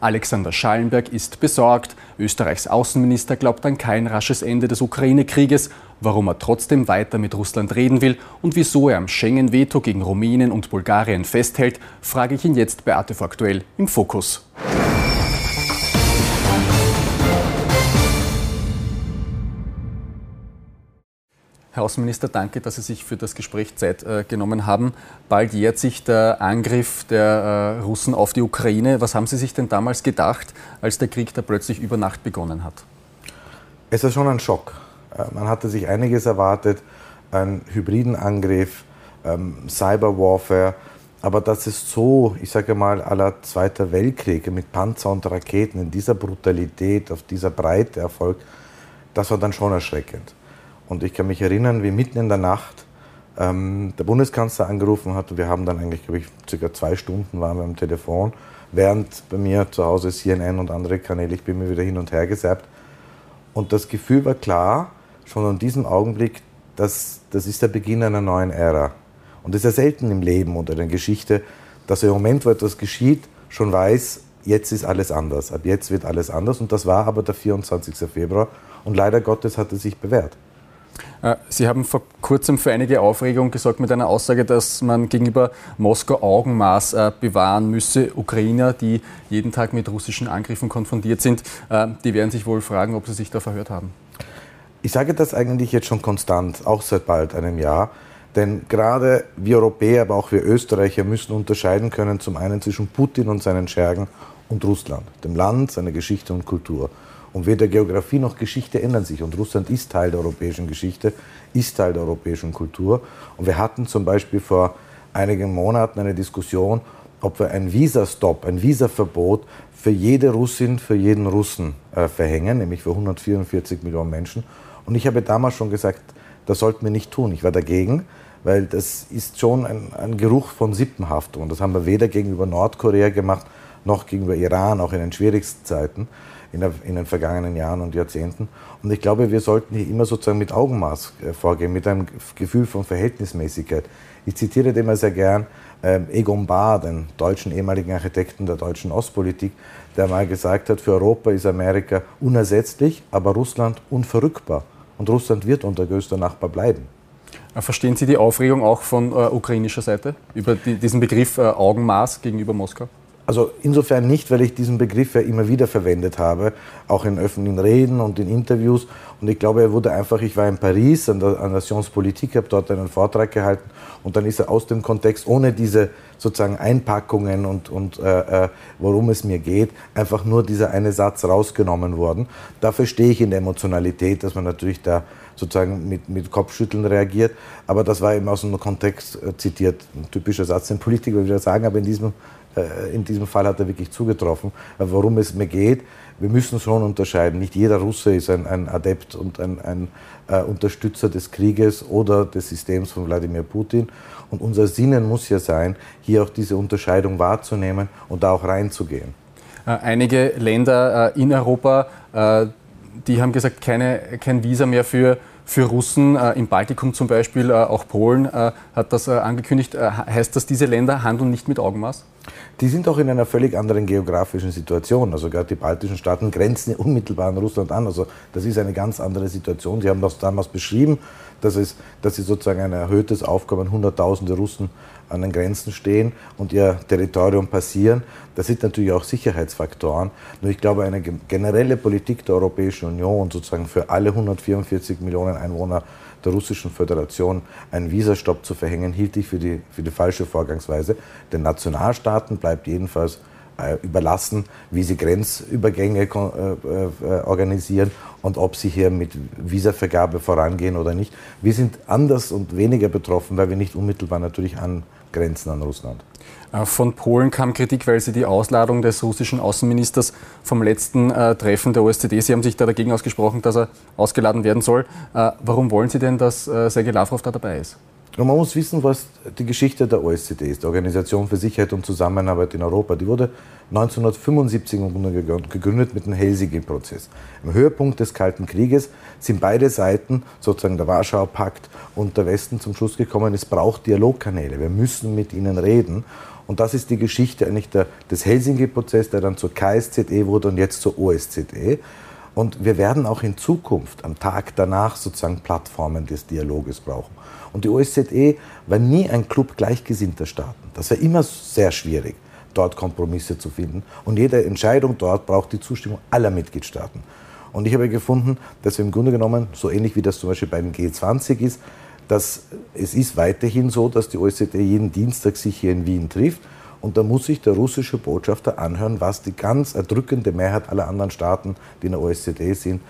Alexander Schallenberg ist besorgt. Österreichs Außenminister glaubt an kein rasches Ende des Ukraine-Krieges. Warum er trotzdem weiter mit Russland reden will und wieso er am Schengen-Veto gegen Rumänien und Bulgarien festhält, frage ich ihn jetzt bei ATV aktuell im Fokus. Herr Außenminister, danke, dass Sie sich für das Gespräch Zeit äh, genommen haben. Bald jährt sich der Angriff der äh, Russen auf die Ukraine. Was haben Sie sich denn damals gedacht, als der Krieg da plötzlich über Nacht begonnen hat? Es ist schon ein Schock. Äh, man hatte sich einiges erwartet, einen hybriden Angriff, ähm, Cyberwarfare, aber dass es so, ich sage mal, aller Zweiter Weltkrieg mit Panzer und Raketen in dieser Brutalität, auf dieser Breite erfolgt, das war dann schon erschreckend. Und ich kann mich erinnern, wie mitten in der Nacht ähm, der Bundeskanzler angerufen hat. Und wir haben dann eigentlich, glaube ich, circa zwei Stunden waren wir am Telefon, während bei mir zu Hause CNN und andere Kanäle, ich bin mir wieder hin und her gesappt. Und das Gefühl war klar, schon in diesem Augenblick, dass das ist der Beginn einer neuen Ära. Und es ist ja selten im Leben oder in der Geschichte, dass im Moment, wo etwas geschieht, schon weiß, jetzt ist alles anders. Ab jetzt wird alles anders. Und das war aber der 24. Februar. Und leider Gottes hat es sich bewährt. Äh, Sie haben vor kurzem für einige Aufregung gesorgt mit einer Aussage, dass man gegenüber Moskau Augenmaß äh, bewahren müsse. Ukrainer, die jeden Tag mit russischen Angriffen konfrontiert sind, äh, die werden sich wohl fragen, ob sie sich da verhört haben. Ich sage das eigentlich jetzt schon konstant, auch seit bald einem Jahr. Denn gerade wir Europäer, aber auch wir Österreicher müssen unterscheiden können, zum einen zwischen Putin und seinen Schergen und Russland, dem Land, seiner Geschichte und Kultur. Und weder Geografie noch Geschichte ändern sich. Und Russland ist Teil der europäischen Geschichte, ist Teil der europäischen Kultur. Und wir hatten zum Beispiel vor einigen Monaten eine Diskussion, ob wir ein Visastop, ein Visaverbot für jede Russin, für jeden Russen äh, verhängen, nämlich für 144 Millionen Menschen. Und ich habe damals schon gesagt, das sollten wir nicht tun. Ich war dagegen, weil das ist schon ein, ein Geruch von Sippenhaftung. Und das haben wir weder gegenüber Nordkorea gemacht, noch gegenüber Iran, auch in den schwierigsten Zeiten in, der, in, den vergangenen Jahren und Jahrzehnten. Und ich glaube, wir sollten hier immer sozusagen mit Augenmaß äh, vorgehen, mit einem Gefühl von Verhältnismäßigkeit. Ich zitiere immer sehr gern ähm, Egon Bahr, den deutschen ehemaligen Architekten der deutschen Ostpolitik, der mal gesagt hat, für Europa ist Amerika unersetzlich, aber Russland unverrückbar. Und Russland wird unser größter Nachbar bleiben. Äh, verstehen Sie die Aufregung auch von äh, ukrainischer Seite über die, diesen Begriff äh, Augenmaß gegenüber Moskau? Also insofern nicht, weil ich diesen Begriff ja immer wieder verwendet habe, auch in öffentlichen Reden und in Interviews. Und ich glaube, er wurde einfach, ich war in Paris an der, an der Sciences Politique, habe dort einen Vortrag gehalten und dann ist er aus dem Kontext, ohne diese sozusagen Einpackungen und, und äh, äh, worum es mir geht, einfach nur dieser eine Satz rausgenommen worden. Da verstehe ich in der Emotionalität, dass man natürlich da sozusagen mit, mit Kopfschütteln reagiert. Aber das war eben aus einem Kontext äh, zitiert. Ein typischer Satz, den Politiker ich sagen, aber in diesem in diesem Fall hat er wirklich zugetroffen. Worum es mir geht, wir müssen schon unterscheiden. Nicht jeder Russe ist ein, ein Adept und ein, ein äh, Unterstützer des Krieges oder des Systems von Wladimir Putin. Und unser Sinnen muss ja sein, hier auch diese Unterscheidung wahrzunehmen und da auch reinzugehen. Äh, einige Länder äh, in Europa, äh, die haben gesagt, keine, kein Visa mehr für für Russen, äh, im Baltikum zum Beispiel, äh, auch Polen äh, hat das äh, angekündigt. Äh, heißt das, diese Länder handeln nicht mit Augenmaß? Die sind auch in einer völlig anderen geografischen Situation. Also gerade die baltischen Staaten grenzen unmittelbar an Russland an. Also das ist eine ganz andere Situation. Sie haben das damals beschrieben, dass, es, dass sie sozusagen ein erhöhtes Aufkommen, Hunderttausende Russen an den Grenzen stehen und ihr Territorium passieren. Das sind natürlich auch Sicherheitsfaktoren. Nur ich glaube, eine generelle Politik der Europäischen Union, sozusagen für alle 144 Millionen Einwohner der Russischen Föderation einen Visastopp zu verhängen, hielt ich für die, für die falsche Vorgangsweise. Den Nationalstaaten bleibt jedenfalls überlassen, wie sie Grenzübergänge äh, äh, organisieren und ob sie hier mit Visavergabe vorangehen oder nicht. Wir sind anders und weniger betroffen, weil wir nicht unmittelbar natürlich angrenzen an Russland. Äh, von Polen kam Kritik, weil Sie die Ausladung des russischen Außenministers vom letzten äh, Treffen der OSZE, Sie haben sich da dagegen ausgesprochen, dass er ausgeladen werden soll. Äh, warum wollen Sie denn, dass äh, Sergei Lavrov da dabei ist? Und man muss wissen, was die Geschichte der OSZE ist, der Organisation für Sicherheit und Zusammenarbeit in Europa. Die wurde 1975 gegründet mit dem Helsinki-Prozess. Im Höhepunkt des Kalten Krieges sind beide Seiten, sozusagen der Warschauer Pakt und der Westen, zum Schluss gekommen, es braucht Dialogkanäle. Wir müssen mit ihnen reden. Und das ist die Geschichte eigentlich der, des Helsinki-Prozesses, der dann zur KSZE wurde und jetzt zur OSZE. Und wir werden auch in Zukunft, am Tag danach, sozusagen Plattformen des Dialoges brauchen. Und die OSZE war nie ein Club gleichgesinnter Staaten. Das war immer sehr schwierig, dort Kompromisse zu finden. Und jede Entscheidung dort braucht die Zustimmung aller Mitgliedstaaten. Und ich habe gefunden, dass wir im Grunde genommen, so ähnlich wie das zum Beispiel bei den G20 ist, dass es ist weiterhin so, dass die OSZE jeden Dienstag sich hier in Wien trifft. Und da muss sich der russische Botschafter anhören, was die ganz erdrückende Mehrheit aller anderen Staaten, die in der OSZE sind,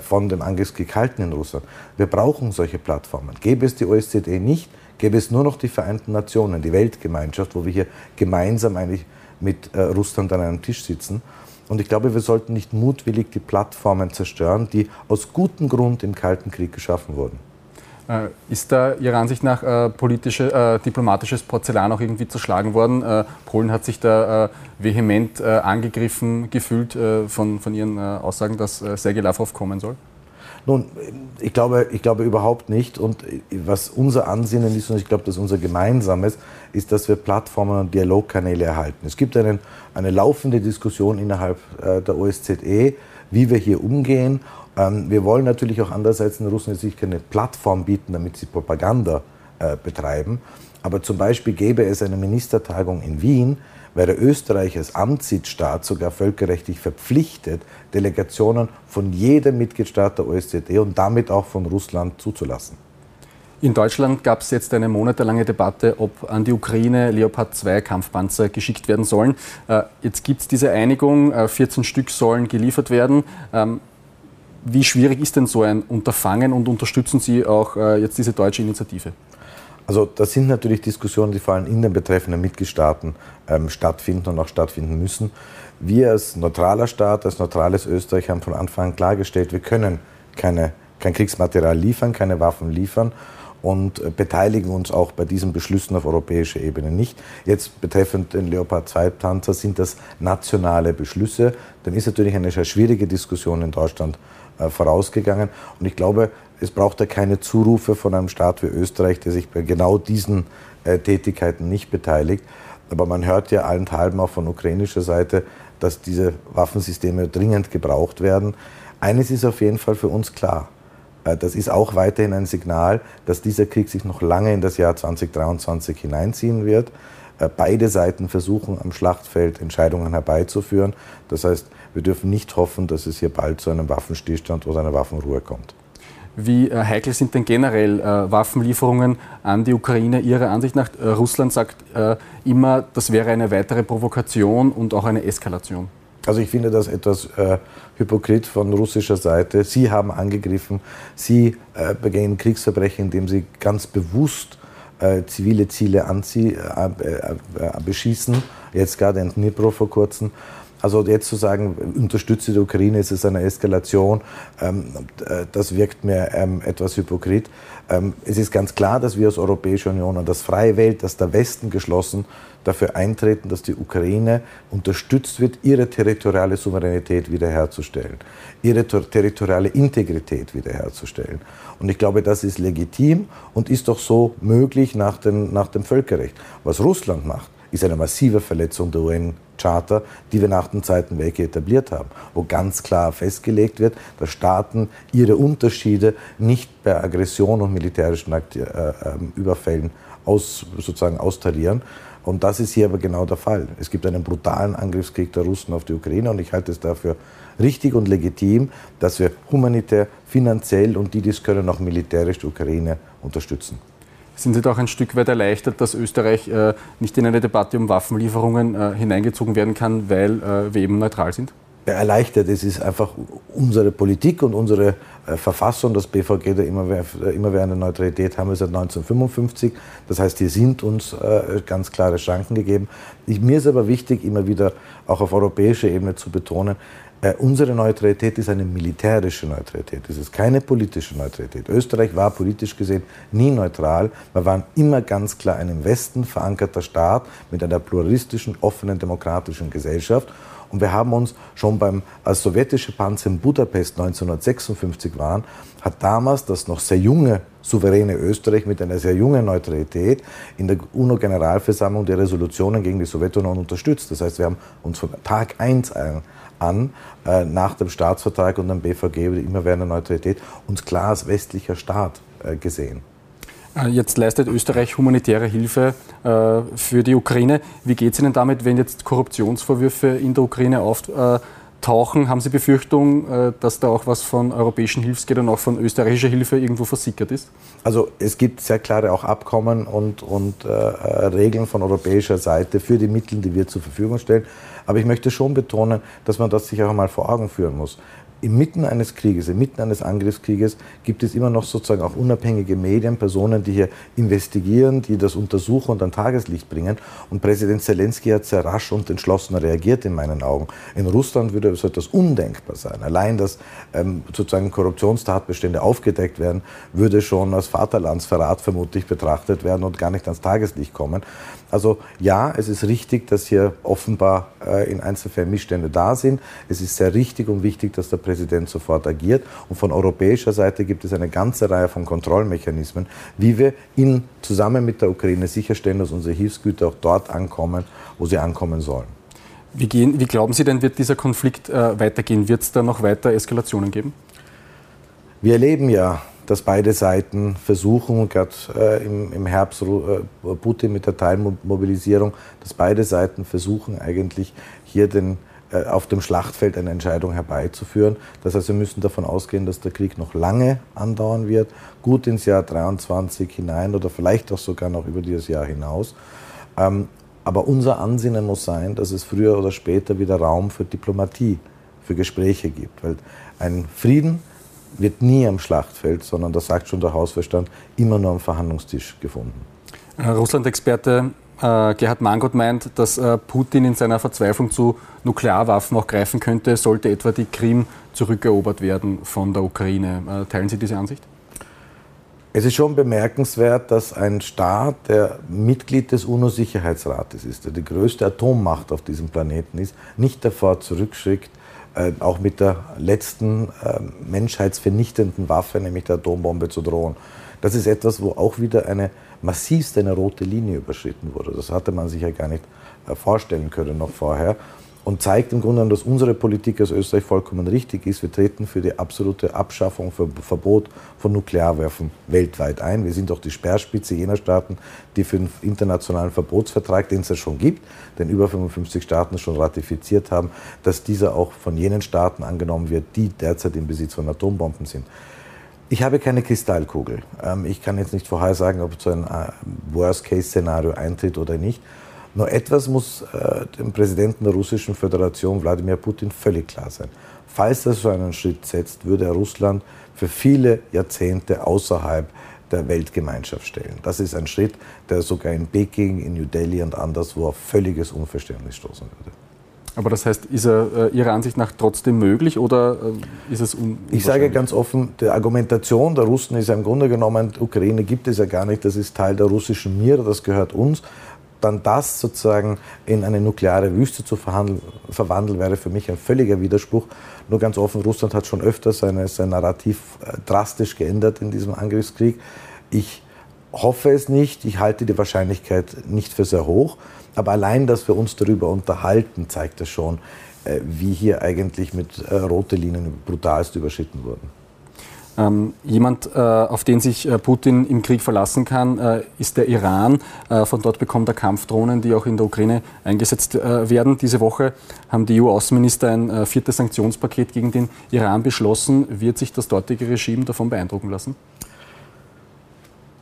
von dem Angriffskrieg in Russland. Wir brauchen solche Plattformen. Gäbe es die OSZE nicht, gäbe es nur noch die Vereinten Nationen, die Weltgemeinschaft, wo wir hier gemeinsam eigentlich mit äh, Russland an einem Tisch sitzen. Und ich glaube, wir sollten nicht mutwillig die Plattformen zerstören, die aus gutem Grund im Kalten Krieg geschaffen wurden. Äh, ist da Ihrer Ansicht nach äh, äh, diplomatisches Porzellan auch irgendwie zerschlagen worden? Äh, Polen hat sich da äh, vehement äh, angegriffen gefühlt von, von Ihren Aussagen, dass Sergei Lavrov kommen soll? Nun, ich glaube, ich glaube überhaupt nicht. Und was unser Ansinnen ist, und ich glaube, das unser gemeinsames, ist, dass wir Plattformen und Dialogkanäle erhalten. Es gibt einen, eine laufende Diskussion innerhalb der OSZE, wie wir hier umgehen. Ähm, wir wollen natürlich auch andererseits den Russen jetzt keine Plattform bieten, damit sie Propaganda äh, betreiben. Aber zum Beispiel gäbe es eine Ministertagung in Wien, wäre Österreich als Amtssitstaat sogar völkerrechtlich verpflichtet, Delegationen von jedem Mitgliedstaat der OSZE und damit auch von Russland zuzulassen. In Deutschland gab es jetzt eine monatelange Debatte, ob an die Ukraine Leopard 2 Kampfpanzer geschickt werden sollen. Äh, jetzt gibt es diese Einigung, 14 äh, Stück sollen geliefert werden. Ähm, wie schwierig ist denn so ein Unterfangen und unterstützen Sie auch äh, jetzt diese deutsche Initiative? Also das sind natürlich Diskussionen, die vor allem in den betreffenden Mitgliedstaaten ähm, stattfinden und auch stattfinden müssen. Wir als neutraler Staat, als neutrales Österreich haben von Anfang an klargestellt, wir können keine, kein Kriegsmaterial liefern, keine Waffen liefern und äh, beteiligen uns auch bei diesen Beschlüssen auf europäischer Ebene nicht. Jetzt betreffend den Leopard 2 Panzer sind das nationale Beschlüsse. Dann ist natürlich eine sehr schwierige Diskussion in Deutschland äh, vorausgegangen. Und ich glaube, es braucht ja keine Zurufe von einem Staat wie Österreich, der sich bei genau diesen äh, Tätigkeiten nicht beteiligt. Aber man hört ja allenthalben auch von ukrainischer Seite, dass diese Waffensysteme dringend gebraucht werden. Eines ist auf jeden Fall für uns klar. Äh, das ist auch weiterhin ein Signal, dass dieser Krieg sich noch lange in das Jahr 2023 hineinziehen wird. Äh, beide Seiten versuchen am Schlachtfeld Entscheidungen herbeizuführen. Das heißt, wir dürfen nicht hoffen, dass es hier bald zu einem Waffenstillstand oder einer Waffenruhe kommt. Wie äh, heikel sind denn generell Waffenlieferungen an die Ukraine Ihrer Ansicht nach? Russland sagt immer, das wäre eine weitere Provokation und auch eine Eskalation. Also ich finde das etwas äh, hypokrit von russischer Seite. Sie haben angegriffen, sie äh, begehen Kriegsverbrechen, indem sie ganz bewusst zivile Ziele anzie beschießen. Jetzt gerade in Dnipro vor kurzem. Also jetzt zu sagen, unterstütze die Ukraine, ist es eine Eskalation, ähm, äh, das wirkt mir ähm, etwas hypokrit. Ähm, es ist ganz klar, dass wir als Europäische Union und das freie Welt, dass der Westen geschlossen dafür eintreten, dass die Ukraine unterstützt wird, ihre territoriale Souveränität wiederherzustellen, ihre territoriale Integrität wiederherzustellen. Und ich glaube, das ist legitim und ist doch so möglich nach, den, nach dem Völkerrecht. Was Russland macht, ist eine massive Verletzung der UN-Charta, die wir nach dem Zweiten Weltkrieg etabliert haben, wo ganz klar festgelegt wird, dass Staaten ihre Unterschiede nicht bei Aggression und militärischen äh, ähm, Überfällen aus, sozusagen austarieren. Und das ist hier aber genau der Fall. Es gibt einen brutalen Angriffskrieg der Russen auf die Ukraine und ich halte es dafür richtig und legitim, dass wir humanitär, finanziell und die, die es können, auch militärisch die Ukraine unterstützen. Sind Sie doch ein Stück weit erleichtert, dass Österreich äh, nicht in eine Debatte um Waffenlieferungen äh, hineingezogen werden kann, weil äh, wir eben neutral sind? Erleichtert. Es ist einfach unsere Politik und unsere Verfassung, das BVG der immerwährende Neutralität haben wir seit 1955. Das heißt, hier sind uns äh, ganz klare Schranken gegeben. Ich, mir ist aber wichtig, immer wieder auch auf europäischer Ebene zu betonen, äh, unsere Neutralität ist eine militärische Neutralität. Es ist keine politische Neutralität. Österreich war politisch gesehen nie neutral. Wir waren immer ganz klar ein im Westen verankerter Staat mit einer pluralistischen, offenen, demokratischen Gesellschaft. Und wir haben uns schon beim, als sowjetische Panzer in Budapest 1956 waren, hat damals das noch sehr junge souveräne Österreich mit einer sehr jungen Neutralität in der UNO-Generalversammlung die Resolutionen gegen die Sowjetunion unterstützt. Das heißt, wir haben uns von Tag 1 an, äh, nach dem Staatsvertrag und dem BVG über die immerwährende Neutralität, uns klar als westlicher Staat äh, gesehen. Äh, jetzt leistet Österreich humanitäre Hilfe äh, für die Ukraine. Wie geht es Ihnen damit, wenn jetzt Korruptionsvorwürfe in der Ukraine auftauchen? Haben Sie Befürchtung, äh, dass da auch was von europäischen Hilfsgeldern, auch von österreichischer Hilfe irgendwo versickert ist? Also es gibt sehr klare auch Abkommen und, und äh, Regeln von europäischer Seite für die Mittel, die wir zur Verfügung stellen. Aber ich möchte schon betonen, dass man das sich auch mal vor Augen führen muss inmitten eines Krieges, inmitten eines Angriffskrieges gibt es immer noch sozusagen auch unabhängige Medien, Personen, die hier investigieren, die das untersuchen und an Tageslicht bringen. Und Präsident Zelensky hat sehr rasch und entschlossen reagiert in meinen Augen. In Russland würde so etwas undenkbar sein. Allein, dass ähm, sozusagen Korruptionstatbestände aufgedeckt werden, würde schon als Vaterlandsverrat vermutlich betrachtet werden und gar nicht ans Tageslicht kommen. Also ja, es ist richtig, dass hier offenbar äh, in Einzelfällen Missstände da sind. Es ist sehr richtig und wichtig, dass der Präsident sofort agiert. Und von europäischer Seite gibt es eine ganze Reihe von Kontrollmechanismen, wie wir in, zusammen mit der Ukraine sicherstellen, dass unsere Hilfsgüter auch dort ankommen, wo sie ankommen sollen. Wie, gehen, wie glauben Sie denn, wird dieser Konflikt äh, weitergehen? Wird es da noch weiter Eskalationen geben? Wir erleben ja dass beide Seiten versuchen, gerade äh, im, im, Herbst äh, Putin mit der Teilmobilisierung, dass beide Seiten versuchen eigentlich hier den, äh, auf dem Schlachtfeld eine Entscheidung herbeizuführen. Das heißt, wir müssen davon ausgehen, dass der Krieg noch lange andauern wird, gut ins Jahr 23 hinein oder vielleicht auch sogar noch über dieses Jahr hinaus. Ähm, aber unser Ansinnen muss sein, dass es früher oder später wieder Raum für Diplomatie, für Gespräche gibt. Weil ein Frieden wird nie am Schlachtfeld, sondern das sagt schon der Hausverstand, immer nur am Verhandlungstisch gefunden. Russland-Experte äh, Gerhard Mangot meint, dass äh, Putin in seiner Verzweiflung zu Nuklearwaffen auch greifen könnte, sollte etwa die Krim zurückerobert werden von der Ukraine. Äh, teilen Sie diese Ansicht? Es ist schon bemerkenswert, dass ein Staat, der Mitglied des UNO-Sicherheitsrates ist, der die größte Atommacht auf diesem Planeten ist, nicht davor zurückschickt, äh, auch mit der letzten äh, menschheitsvernichtenden Waffe, nämlich der Atombombe, zu drohen. Das ist etwas, wo auch wieder eine massivste eine rote Linie überschritten wurde. Das hatte man sich ja gar nicht äh, vorstellen können noch vorher und zeigt im Grunde, dass unsere Politik als Österreich vollkommen richtig ist. Wir treten für die absolute Abschaffung, für Verbot von Nuklearwaffen weltweit ein. Wir sind auch die Speerspitze jener Staaten, die für den internationalen Verbotsvertrag, den es ja schon gibt, den über 55 Staaten schon ratifiziert haben, dass dieser auch von jenen Staaten angenommen wird, die derzeit im Besitz von Atombomben sind. Ich habe keine Kristallkugel. Ähm, ich kann jetzt nicht vorhersagen, ob so ein äh, Worst-Case-Szenario eintritt oder nicht. Nur etwas muss äh, dem Präsidenten der Russischen Föderation, Wladimir Putin, völlig klar sein. Falls er so einen Schritt setzt, würde er Russland für viele Jahrzehnte außerhalb der Weltgemeinschaft stellen. Das ist ein Schritt, der sogar in Peking, in New Delhi und anderswo auf völliges Unverständnis stoßen würde. Aber das heißt, ist er äh, Ihrer Ansicht nach trotzdem möglich oder äh, ist es un Ich sage ganz offen, die Argumentation der Russen ist ja im Grunde genommen, Ukraine gibt es ja gar nicht, das ist Teil der russischen Mir, das gehört uns dann das sozusagen in eine nukleare Wüste zu verwandeln, wäre für mich ein völliger Widerspruch. Nur ganz offen, Russland hat schon öfter seine, sein Narrativ äh, drastisch geändert in diesem Angriffskrieg. Ich hoffe es nicht, ich halte die Wahrscheinlichkeit nicht für sehr hoch, aber allein, dass wir uns darüber unterhalten, zeigt das schon, äh, wie hier eigentlich mit äh, rote Linien brutalst überschritten wurden. Ähm, jemand, äh, auf den sich äh, Putin im Krieg verlassen kann, äh, ist der Iran. Äh, von dort bekommt er Kampfdrohnen, die auch in der Ukraine eingesetzt äh, werden. Diese Woche haben die EU-Außenminister ein äh, viertes Sanktionspaket gegen den Iran beschlossen. Wird sich das dortige Regime davon beeindrucken lassen?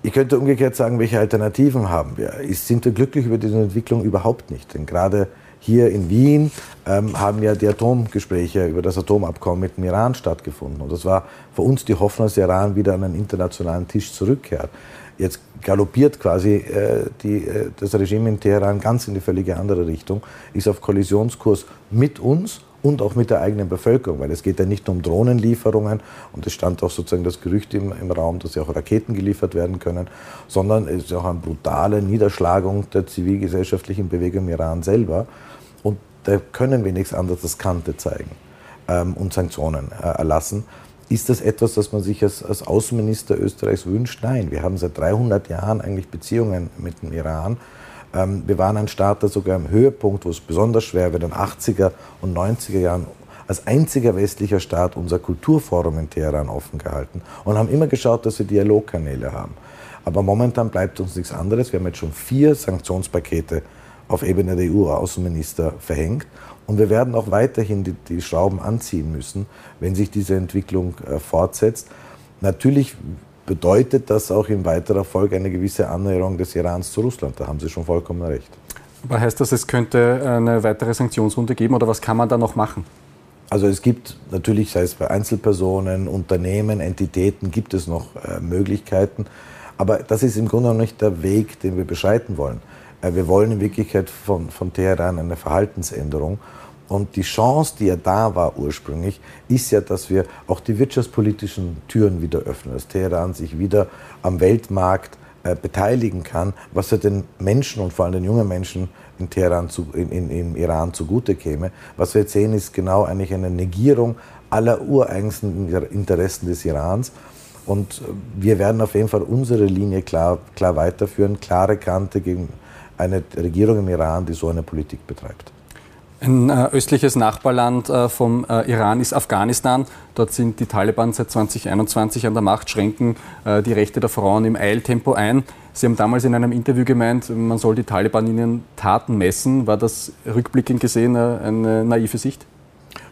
Ich könnte umgekehrt sagen, welche Alternativen haben wir? Sind wir glücklich über diese Entwicklung? Überhaupt nicht. Denn gerade hier in Wien ähm, haben ja die Atomgespräche über das Atomabkommen mit dem Iran stattgefunden. Und das war für uns die Hoffnung, dass Iran wieder an einen internationalen Tisch zurückkehrt. Jetzt galoppiert quasi äh, die, äh, das Regime in Teheran ganz in die völlige andere Richtung, ist auf Kollisionskurs mit uns und auch mit der eigenen Bevölkerung, weil es geht ja nicht nur um Drohnenlieferungen und es stand auch sozusagen das Gerücht im, im Raum, dass ja auch Raketen geliefert werden können, sondern es ist auch eine brutale Niederschlagung der zivilgesellschaftlichen Bewegung im Iran selber. Und da können wir nichts anderes als Kante zeigen ähm, und Sanktionen äh, erlassen. Ist das etwas, das man sich als, als Außenminister Österreichs wünscht? Nein, wir haben seit 300 Jahren eigentlich Beziehungen mit dem Iran. Ähm, wir waren ein Staat, der sogar am Höhepunkt, wo es besonders schwer wird, in den 80er und 90er Jahren als einziger westlicher Staat unser Kulturforum in Teheran offen gehalten und haben immer geschaut, dass wir Dialogkanäle haben. Aber momentan bleibt uns nichts anderes. Wir haben jetzt schon vier Sanktionspakete auf Ebene der EU-Außenminister verhängt. Und wir werden auch weiterhin die, die, Schrauben anziehen müssen, wenn sich diese Entwicklung äh, fortsetzt. Natürlich bedeutet das auch in weiterer Folge eine gewisse Annäherung des Irans zu Russland. Da haben Sie schon vollkommen recht. Aber heißt das, es könnte eine weitere Sanktionsrunde geben oder was kann man da noch machen? Also es gibt natürlich, sei es bei Einzelpersonen, Unternehmen, Entitäten, gibt es noch äh, Möglichkeiten. Aber das ist im Grunde noch nicht der Weg, den wir beschreiten wollen. Äh, wir wollen in Wirklichkeit von, von Teheran eine Verhaltensänderung. Und die Chance, die ja da war ursprünglich, ist ja, dass wir auch die wirtschaftspolitischen Türen wieder öffnen, dass Teheran sich wieder am Weltmarkt äh, beteiligen kann, was ja den Menschen und vor allem den jungen Menschen in Teheran zu, in, in, im Iran zugute käme. Was wir jetzt sehen, ist genau eigentlich eine Negierung aller ureigensten Interessen des Irans. Und äh, wir werden auf jeden Fall unsere Linie klar, klar weiterführen, klare Kante gegen eine Regierung im Iran, die so eine Politik betreibt. Ein äh, östliches Nachbarland äh, vom äh, Iran ist Afghanistan. Dort sind die Taliban seit 2021 an der Macht, schränken äh, die Rechte der Frauen im Eiltempo ein. Sie haben damals in einem Interview gemeint, man soll die Taliban in ihren Taten messen. War das rückblickend gesehen äh, eine naive Sicht?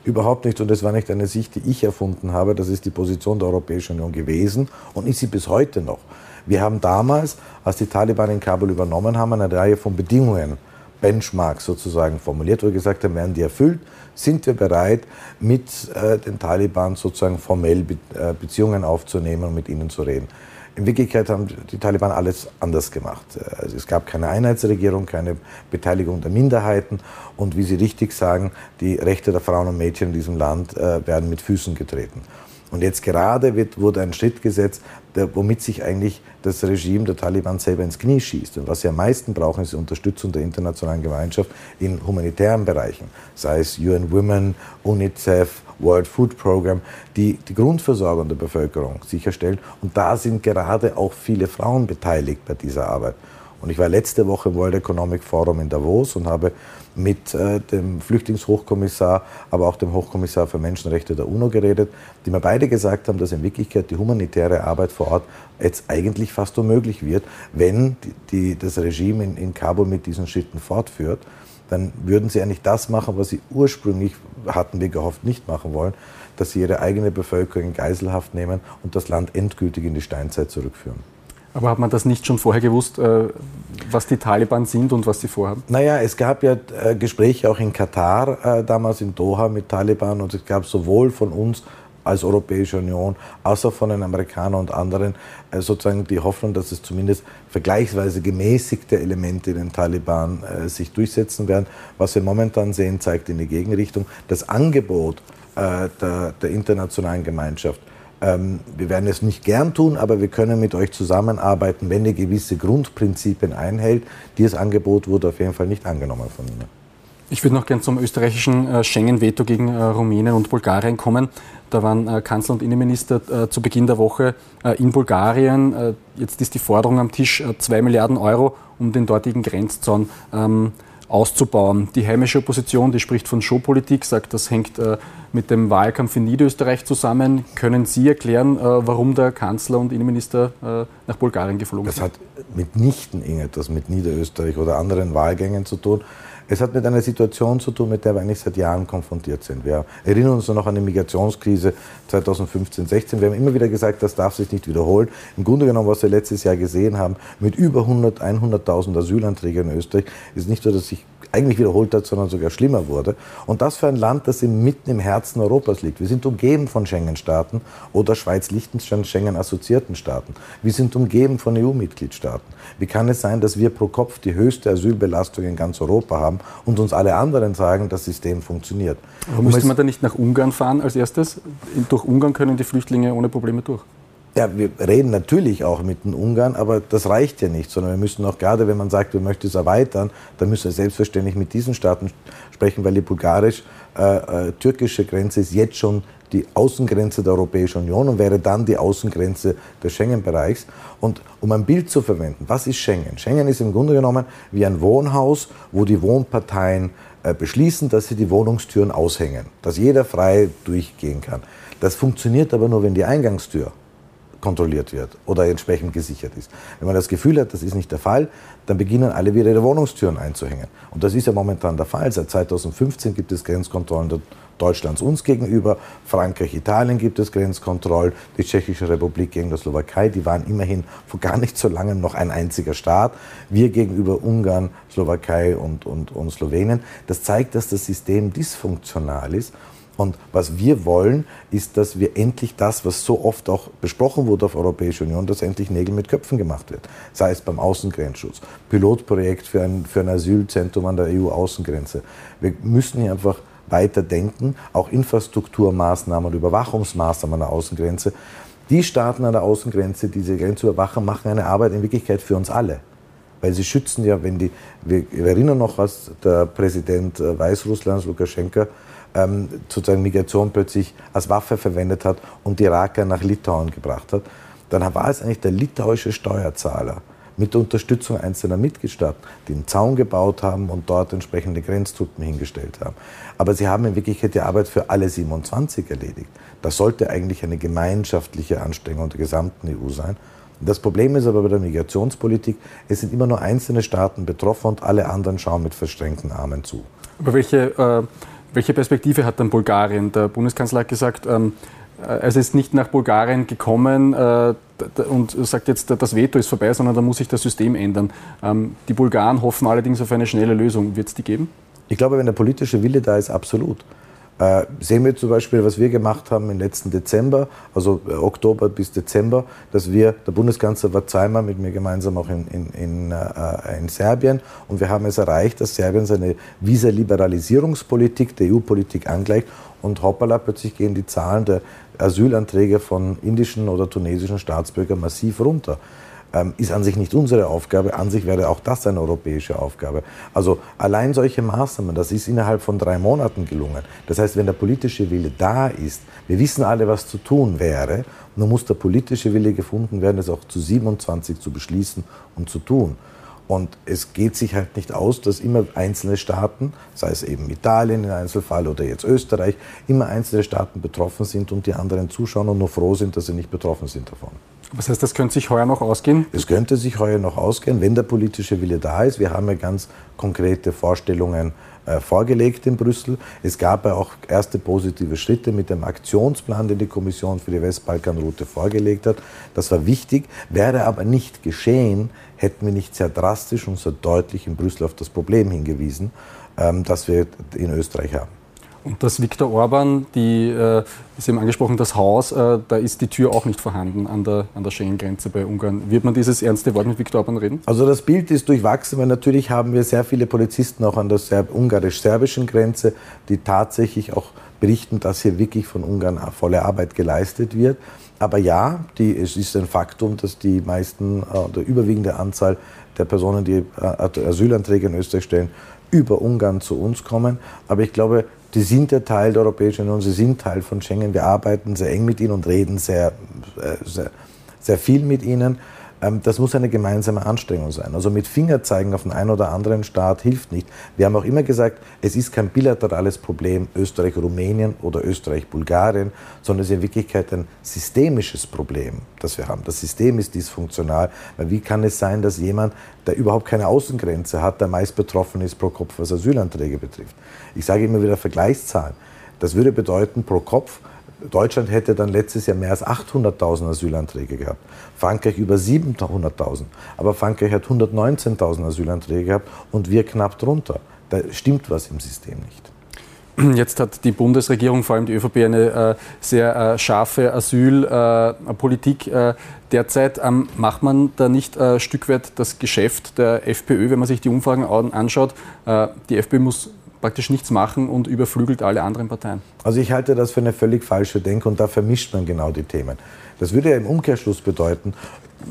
Überhaupt nicht. Und das war nicht eine Sicht, die ich erfunden habe. Das ist die Position der Europäischen Union gewesen und ist sie bis heute noch. Wir haben damals, als die Taliban in Kabul übernommen haben, eine Reihe von Bedingungen, Benchmarks sozusagen formuliert, wo wir gesagt haben, werden die erfüllt, sind wir bereit, mit äh, den Taliban sozusagen formell Be äh, Beziehungen aufzunehmen und mit ihnen zu reden. In Wirklichkeit haben die Taliban alles anders gemacht. Also es gab keine Einheitsregierung, keine Beteiligung der Minderheiten und wie Sie richtig sagen, die Rechte der Frauen und Mädchen in diesem Land äh, werden mit Füßen getreten. Und jetzt gerade wird, wurde ein Schritt gesetzt, der, womit sich eigentlich das Regime der Taliban selber ins Knie schießt. Und was sie am meisten brauchen, ist die Unterstützung der internationalen Gemeinschaft in humanitären Bereichen, sei es UN Women, UNICEF, World Food Program, die die Grundversorgung der Bevölkerung sicherstellen. Und da sind gerade auch viele Frauen beteiligt bei dieser Arbeit. Und ich war letzte Woche im World Economic Forum in Davos und habe mit äh, dem Flüchtlingshochkommissar, aber auch dem Hochkommissar für Menschenrechte der UNO geredet, die mir beide gesagt haben, dass in Wirklichkeit die humanitäre Arbeit vor Ort jetzt eigentlich fast unmöglich wird, wenn die, die, das Regime in, in Kabul mit diesen Schritten fortführt. Dann würden sie eigentlich das machen, was sie ursprünglich, hatten wir gehofft, nicht machen wollen, dass sie ihre eigene Bevölkerung in Geiselhaft nehmen und das Land endgültig in die Steinzeit zurückführen. Aber hat man das nicht schon vorher gewusst, äh, was die Taliban sind und was sie vorhaben? Naja, es gab ja äh, Gespräche auch in Katar, äh, damals in Doha mit Taliban und es gab sowohl von uns als Europäische Union, als auch von den Amerikanern und anderen sozusagen die Hoffnung, dass es zumindest vergleichsweise gemäßigte Elemente in den Taliban sich durchsetzen werden. Was wir momentan sehen, zeigt in die Gegenrichtung. Das Angebot der, der internationalen Gemeinschaft ähm, wir werden es nicht gern tun, aber wir können mit euch zusammenarbeiten, wenn ihr gewisse Grundprinzipien einhält. Dieses Angebot wurde auf jeden Fall nicht angenommen von Ihnen. Ich würde noch gern zum österreichischen äh, Schengen-Veto gegen äh, Rumänien und Bulgarien kommen. Da waren äh, Kanzler und Innenminister zu Beginn der Woche in Bulgarien. Jetzt ist die Forderung am Tisch, 2 Milliarden Euro, um den dortigen Grenzzaun ähm, auszubauen. Die heimische Opposition, die spricht von Showpolitik, sagt, das hängt äh, mit dem Wahlkampf in Niederösterreich zusammen. Können Sie erklären, äh, warum der Kanzler und Innenminister äh, nach Bulgarien geflogen das sind? Das hat mitnichten irgendetwas mit Niederösterreich oder anderen Wahlgängen zu tun. Es hat mit einer Situation zu tun, mit der wir eigentlich seit Jahren konfrontiert sind. Wir erinnern uns noch an die Migrationskrise 2015, 16. Wir haben immer wieder gesagt, das darf sich nicht wiederholen. Im Grunde genommen, was wir letztes Jahr gesehen haben, mit über 100, 100.000 Asylanträgen in Österreich, ist nicht nur, dass sich eigentlich wiederholt hat, sondern sogar schlimmer wurde. Und das für ein Land, das mitten im Herzen Europas liegt. Wir sind umgeben von Schengen-Staaten oder Schweiz-Liechtenstein Schengen-assoziierten Staaten. Wir sind umgeben von EU-Mitgliedstaaten. Wie kann es sein, dass wir pro Kopf die höchste Asylbelastung in ganz Europa haben und uns alle anderen sagen, das System funktioniert? Aber müsste man da nicht nach Ungarn fahren als erstes? Durch Ungarn können die Flüchtlinge ohne Probleme durch. Ja, wir reden natürlich auch mit den Ungarn, aber das reicht ja nicht, sondern wir müssen auch gerade, wenn man sagt, wir möchten es erweitern, dann müssen wir selbstverständlich mit diesen Staaten sprechen, weil die bulgarisch-türkische äh, äh, Grenze ist jetzt schon die Außengrenze der Europäischen Union und wäre dann die Außengrenze des Schengen-Bereichs. Und um ein Bild zu verwenden, was ist Schengen? Schengen ist im Grunde genommen wie ein Wohnhaus, wo die Wohnparteien äh, beschließen, dass sie die Wohnungstüren aushängen, dass jeder frei durchgehen kann. Das funktioniert aber nur, wenn die Eingangstür kontrolliert wird oder entsprechend gesichert ist. Wenn man das Gefühl hat, das ist nicht der Fall, dann beginnen alle wieder ihre Wohnungstüren einzuhängen. Und das ist ja momentan der Fall. Seit 2015 gibt es Grenzkontrollen Deutschlands uns gegenüber, Frankreich, Italien gibt es Grenzkontrollen, die Tschechische Republik gegen die Slowakei, die waren immerhin vor gar nicht so langem noch ein einziger Staat. Wir gegenüber Ungarn, Slowakei und, und, und Slowenien. Das zeigt, dass das System dysfunktional ist und was wir wollen, ist, dass wir endlich das, was so oft auch besprochen wurde auf Europäischer Union, dass endlich Nägel mit Köpfen gemacht wird. Sei es beim Außengrenzschutz, Pilotprojekt für ein, für ein Asylzentrum an der EU-Außengrenze. Wir müssen hier einfach weiter denken, auch Infrastrukturmaßnahmen und Überwachungsmaßnahmen an der Außengrenze. Die Staaten an der Außengrenze, die diese Grenze überwachen, machen eine Arbeit in Wirklichkeit für uns alle. Weil sie schützen ja, wenn die, wir erinnern noch, was der Präsident äh, Weißrusslands, Lukaschenka, ähm, sozusagen Migration plötzlich als Waffe verwendet hat und die Iraker nach Litauen gebracht hat, dann war es eigentlich der litauische Steuerzahler mit Unterstützung einzelner Mitgliedstaaten, die einen Zaun gebaut haben und dort entsprechende Grenztruppen hingestellt haben. Aber sie haben in Wirklichkeit die Arbeit für alle 27 erledigt. Das sollte eigentlich eine gemeinschaftliche Anstrengung der gesamten EU sein. Das Problem ist aber bei der Migrationspolitik, es sind immer nur einzelne Staaten betroffen und alle anderen schauen mit verstrengten Armen zu. Aber welche äh welche Perspektive hat dann Bulgarien? Der Bundeskanzler hat gesagt, ähm, äh, er ist nicht nach Bulgarien gekommen äh, und sagt jetzt, das Veto ist vorbei, sondern da muss sich das System ändern. Ähm, die Bulgaren hoffen allerdings auf eine schnelle Lösung. Wird es die geben? Ich glaube, wenn der politische Wille da ist, absolut. Äh, sehen wir zum Beispiel, was wir gemacht haben im letzten Dezember, also äh, Oktober bis Dezember, dass wir, der Bundeskanzler war zweimal mit mir gemeinsam auch in, in, in, äh, in Serbien und wir haben es erreicht, dass Serbien seine Visa-Liberalisierungspolitik der EU-Politik angleicht und hoppala, plötzlich gehen die Zahlen der Asylanträge von indischen oder tunesischen Staatsbürgern massiv runter ist an sich nicht unsere Aufgabe. An sich wäre auch das eine europäische Aufgabe. Also allein solche Maßnahmen, das ist innerhalb von drei Monaten gelungen. Das heißt, wenn der politische Wille da ist, wir wissen alle, was zu tun wäre, nur muss der politische Wille gefunden werden, es auch zu 27 zu beschließen und zu tun. Und es geht sich halt nicht aus, dass immer einzelne Staaten, sei es eben Italien im Einzelfall oder jetzt Österreich, immer einzelne Staaten betroffen sind und die anderen zuschauen und nur froh sind, dass sie nicht betroffen sind davon. Was heißt, das könnte sich heuer noch ausgehen? Es könnte sich heuer noch ausgehen, wenn der politische Wille da ist. Wir haben ja ganz konkrete Vorstellungen äh, vorgelegt in Brüssel. Es gab ja auch erste positive Schritte mit dem Aktionsplan, den die Kommission für die Westbalkanroute vorgelegt hat. Das war wichtig, wäre aber nicht geschehen, hätten wir nicht sehr drastisch und sehr deutlich in Brüssel auf das Problem hingewiesen, ähm, das wir in Österreich haben. Und das Viktor Orban, die, äh, Sie haben angesprochen, das Haus, äh, da ist die Tür auch nicht vorhanden an der, an der Schengen-Grenze bei Ungarn. Wird man dieses ernste Wort mit Viktor Orban reden? Also das Bild ist durchwachsen, weil natürlich haben wir sehr viele Polizisten auch an der ungarisch-serbischen Grenze, die tatsächlich auch berichten, dass hier wirklich von Ungarn volle Arbeit geleistet wird. Aber ja, die, es ist ein Faktum, dass die meisten, äh, der überwiegende Anzahl der Personen, die äh, Asylanträge in Österreich stellen, über Ungarn zu uns kommen. Aber ich glaube, die sind ja Teil der Europäischen Union, sie sind Teil von Schengen. Wir arbeiten sehr eng mit ihnen und reden sehr, äh, sehr, sehr viel mit ihnen. Ähm, das muss eine gemeinsame Anstrengung sein. Also mit Fingerzeigen auf den einen oder anderen Staat hilft nicht. Wir haben auch immer gesagt, es ist kein bilaterales Problem Österreich-Rumänien oder Österreich-Bulgarien, sondern es ist in Wirklichkeit ein systemisches Problem, das wir haben. Das System ist dysfunktional, weil wie kann es sein, dass jemand, der überhaupt keine Außengrenze hat, der meist betroffen ist pro Kopf, was Asylanträge betrifft? Ich sage immer wieder Vergleichszahlen. Das würde bedeuten, pro Kopf Deutschland hätte dann letztes Jahr mehr als 800.000 Asylanträge gehabt. Frankreich über 700.000. Aber Frankreich hat 119.000 Asylanträge gehabt und wir knapp drunter. Da stimmt was im System nicht. Jetzt hat die Bundesregierung, vor allem die ÖVP, eine äh, sehr äh, scharfe Asylpolitik äh, derzeit. Ähm, macht man da nicht äh, Stück weit das Geschäft der FPÖ, wenn man sich die Umfragen anschaut? Äh, die FPÖ muss praktisch nichts machen und überflügelt alle anderen Parteien. Also ich halte das für eine völlig falsche Denke und da vermischt man genau die Themen. Das würde ja im Umkehrschluss bedeuten,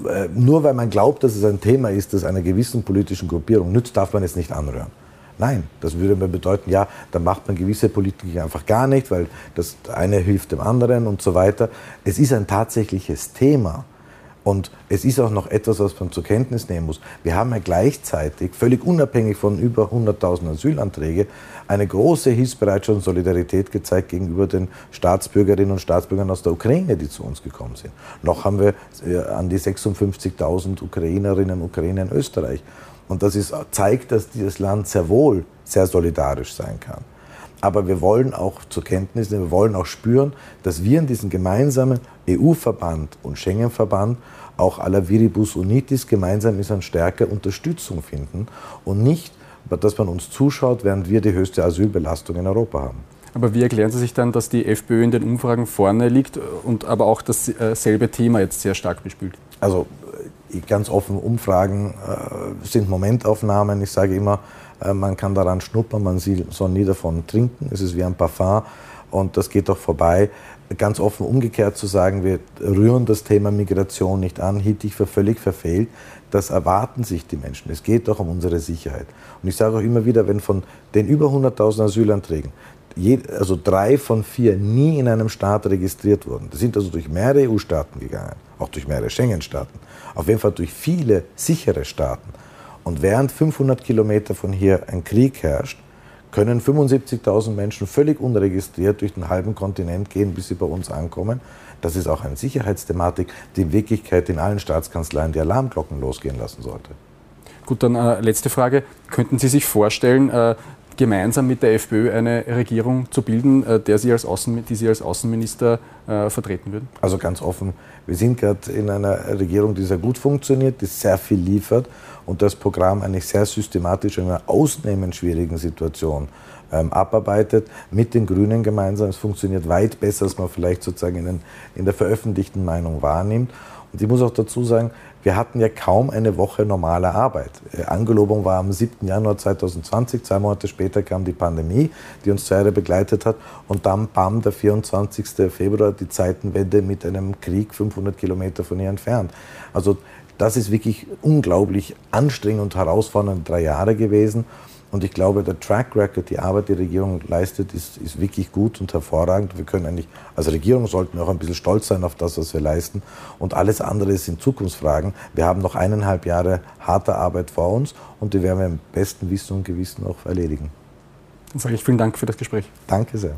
äh, nur weil man glaubt, dass es ein Thema ist, das einer gewissen politischen Gruppierung nützt, darf man es nicht anrühren. Nein, das würde mir bedeuten, ja, dann macht man gewisse Politik einfach gar nicht, weil das eine hilft dem anderen und so weiter. Es ist ein tatsächliches Thema. Und es ist auch noch etwas, was man zur Kenntnis nehmen muss. Wir haben ja gleichzeitig, völlig unabhängig von über 100.000 Asylanträge, eine große Hilfsbereitschaft und Solidarität gezeigt gegenüber den Staatsbürgerinnen und Staatsbürgern aus der Ukraine, die zu uns gekommen sind. Noch haben wir äh, an die 56.000 Ukrainerinnen und Ukrainer in Österreich. Und das ist, zeigt, dass dieses Land sehr wohl sehr solidarisch sein kann. Aber wir wollen auch zur Kenntnis nehmen, wir wollen auch spüren, dass wir in diesem gemeinsamen EU-Verband und Schengen-Verband auch aller Viribus Unitis gemeinsam ist an stärker Unterstützung finden und nicht, dass man uns zuschaut, während wir die höchste Asylbelastung in Europa haben. Aber wie erklären Sie sich dann, dass die FPÖ in den Umfragen vorne liegt und aber auch dasselbe Thema jetzt sehr stark bespielt? Also ganz offen, Umfragen äh, sind Momentaufnahmen. Ich sage immer, äh, man kann daran schnuppern, man soll nie davon trinken. Es ist wie ein Parfum und das geht doch vorbei. Ganz offen umgekehrt zu sagen, wir rühren das Thema Migration nicht an, hielt ich für völlig verfehlt. Das erwarten sich die Menschen. Es geht doch um unsere Sicherheit. Und ich sage auch immer wieder, wenn von den über 100.000 Asylanträgen also drei von vier nie in einem Staat registriert wurden. Das sind also durch mehrere EU-Staaten gegangen, auch durch mehrere Schengen-Staaten, auf jeden Fall durch viele sichere Staaten. Und während 500 Kilometer von hier ein Krieg herrscht, können 75.000 Menschen völlig unregistriert durch den halben Kontinent gehen, bis sie bei uns ankommen. Das ist auch eine Sicherheitsthematik, die in Wirklichkeit in allen Staatskanzleien die Alarmglocken losgehen lassen sollte. Gut, dann äh, letzte Frage. Könnten Sie sich vorstellen, äh, gemeinsam mit der FPÖ eine Regierung zu bilden, äh, der Sie als die Sie als Außenminister äh, vertreten würden? Also ganz offen, wir sind gerade in einer Regierung, die sehr gut funktioniert, die sehr viel liefert und das Programm eigentlich sehr systematisch in einer ausnehmend schwierigen Situation ähm, abarbeitet, mit den Grünen gemeinsam. Es funktioniert weit besser, als man vielleicht sozusagen in, den, in der veröffentlichten Meinung wahrnimmt. Und ich muss auch dazu sagen, wir hatten ja kaum eine Woche normale Arbeit. Äh, Angelobung war am 7. Januar 2020, zwei Monate später kam die Pandemie, die uns zwei Jahre begleitet hat und dann bam, der 24. Februar, die Zeitenwende mit einem Krieg 500 Kilometer von hier entfernt. Also das ist wirklich unglaublich anstrengend und herausfordernd drei Jahre gewesen. Und ich glaube, der Track Record, die Arbeit, die Regierung leistet, ist, ist wirklich gut und hervorragend. Wir können eigentlich, als Regierung sollten wir auch ein bisschen stolz sein auf das, was wir leisten. Und alles andere sind Zukunftsfragen. Wir haben noch eineinhalb Jahre harte Arbeit vor uns und die werden wir im besten Wissen und Gewissen auch erledigen. Dann sage ich vielen Dank für das Gespräch. Danke sehr.